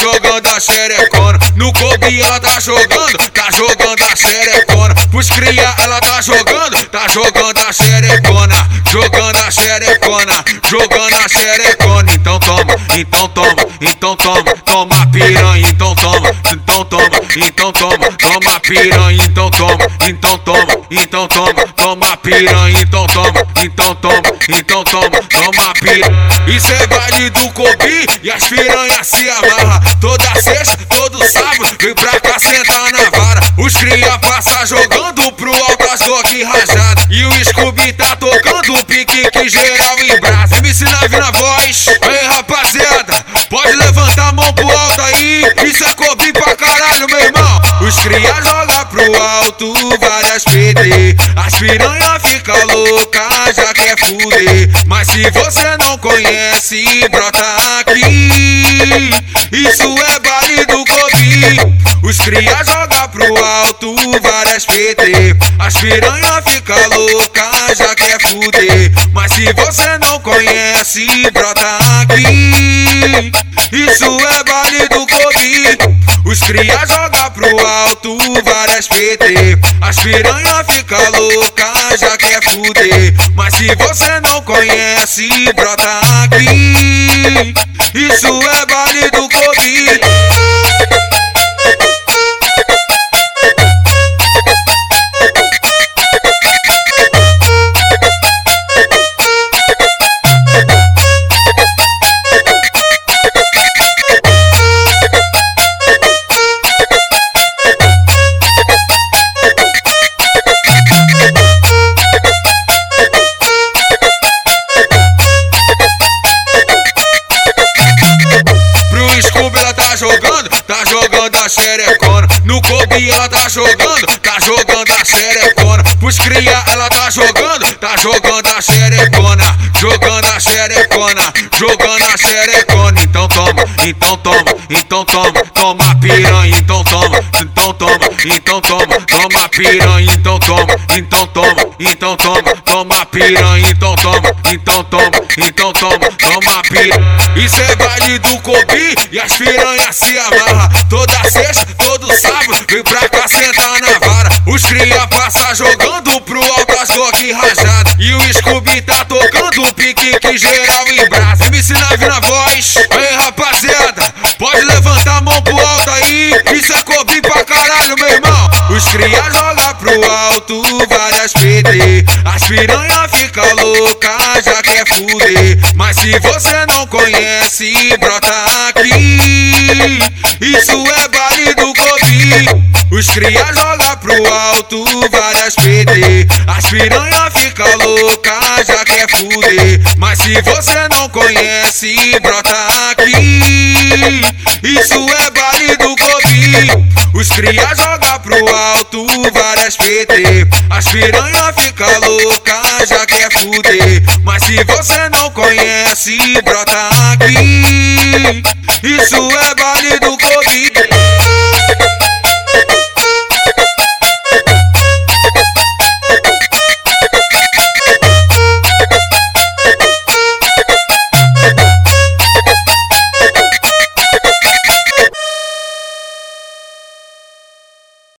jogando a xerecona. No clube ela tá jogando, tá jogando a xerecona. Pros cria ela tá jogando, tá jogando a xerecona. Jogando a xerecona, jogando a xerecona. Então toma, então toma, então toma, toma piranha, então então toma, então toma, toma piranha, então toma, então toma, então toma, toma piranha, então toma, então toma, então toma, toma piranha. Isso é baile do Kobe e as piranhas se amarra. Toda sexta, todo sábado, vem pra cá sentar na vara. Os cria passa jogando pro alto as Glock rajada. E o Scooby tá tocando o pique que geral em brasa. MC Nave na voz, ei rapaziada, pode levantar a mão pro alto aí. Isso é Kobe Os cria joga pro alto várias PT. As piranha fica louca, já quer fuder. Mas se você não conhece, brota aqui. Isso é baile do Kobe. Os cria joga pro alto várias PT. As piranha fica louca, já quer fuder. Mas se você não conhece, brota aqui. Isso é baile do. Os cria joga pro alto várias PT. As piranha fica louca, já quer fuder. Mas se você não conhece, brota aqui. Isso é baile do Kobe. Jogando a xerecona. No Kobe ela tá jogando, tá jogando a xerecona. Pros cria ela tá jogando, tá jogando a xerecona. Jogando a xerecona, jogando a xerecona. Então toma, então toma, então toma, toma piranha, então toma, então toma, então toma, toma piranha, então toma, então toma, então toma, toma piranha, então toma, então toma, então toma, toma piranha. Isso é baile do Kobe e as piranhas se amarra. Toda sexta, todo sábado, vem pra cá sentar na vara. Os cria passa jogando pro alto as Glock rajada. E o Scooby tá tocando o pique que geral em brasa. MC Nave na voz, ei rapaziada, pode levantar a mão pro alto aí. Isso é Kobe pra caralho, meu irmão. Os cria joga pro alto PT. As piranha fica louca, já quer fuder. Mas se você não conhece, brota aqui. Isso é baile do Kobe. Os cria joga pro alto várias PT. As piranha fica louca, já quer fuder. Mas se você não conhece, brota aqui. Isso é baile do Kobe. Os cria joga pro alto várias PT. As piranha fica louca, já quer fuder. Mas se você não conhece, brota aqui. Isso é baile do Kobe.